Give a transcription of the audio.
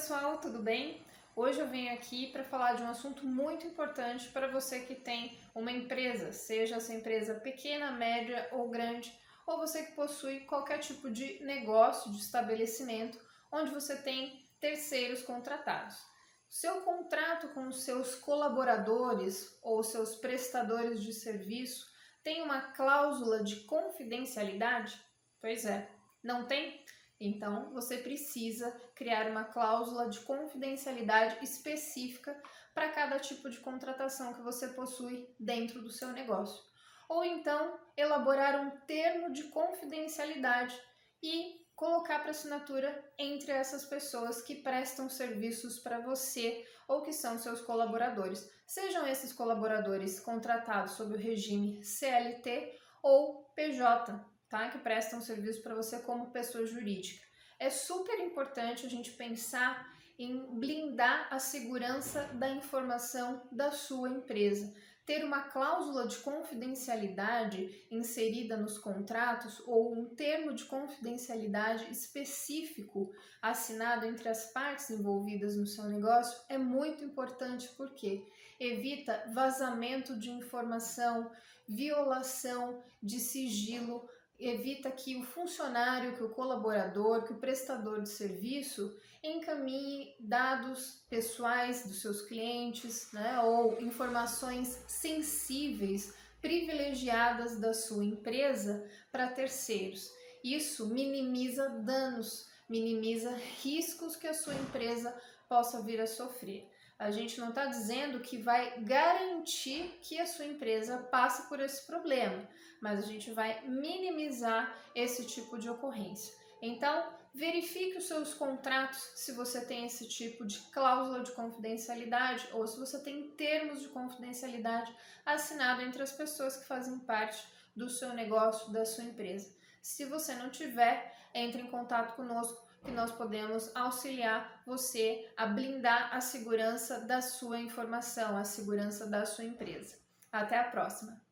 pessoal, tudo bem? Hoje eu venho aqui para falar de um assunto muito importante para você que tem uma empresa, seja essa empresa pequena, média ou grande, ou você que possui qualquer tipo de negócio, de estabelecimento, onde você tem terceiros contratados. Seu contrato com os seus colaboradores ou seus prestadores de serviço tem uma cláusula de confidencialidade? Pois é, não tem? Então, você precisa criar uma cláusula de confidencialidade específica para cada tipo de contratação que você possui dentro do seu negócio. Ou então, elaborar um termo de confidencialidade e colocar para assinatura entre essas pessoas que prestam serviços para você ou que são seus colaboradores. Sejam esses colaboradores contratados sob o regime CLT ou PJ, tá? Que prestam serviço para você como pessoa jurídica. É super importante a gente pensar em blindar a segurança da informação da sua empresa. Ter uma cláusula de confidencialidade inserida nos contratos ou um termo de confidencialidade específico assinado entre as partes envolvidas no seu negócio é muito importante porque evita vazamento de informação, violação de sigilo, evita que o funcionário, que o colaborador, que o prestador de serviço encaminhe dados pessoais dos seus clientes, né, ou informações sensíveis, privilegiadas da sua empresa para terceiros. Isso minimiza danos, minimiza riscos que a sua empresa possa vir a sofrer. A gente não está dizendo que vai garantir que a sua empresa passe por esse problema, mas a gente vai minimizar esse tipo de ocorrência. Então, verifique os seus contratos se você tem esse tipo de cláusula de confidencialidade ou se você tem termos de confidencialidade assinado entre as pessoas que fazem parte do seu negócio, da sua empresa. Se você não tiver, entre em contato conosco que nós podemos auxiliar você a blindar a segurança da sua informação, a segurança da sua empresa. Até a próxima!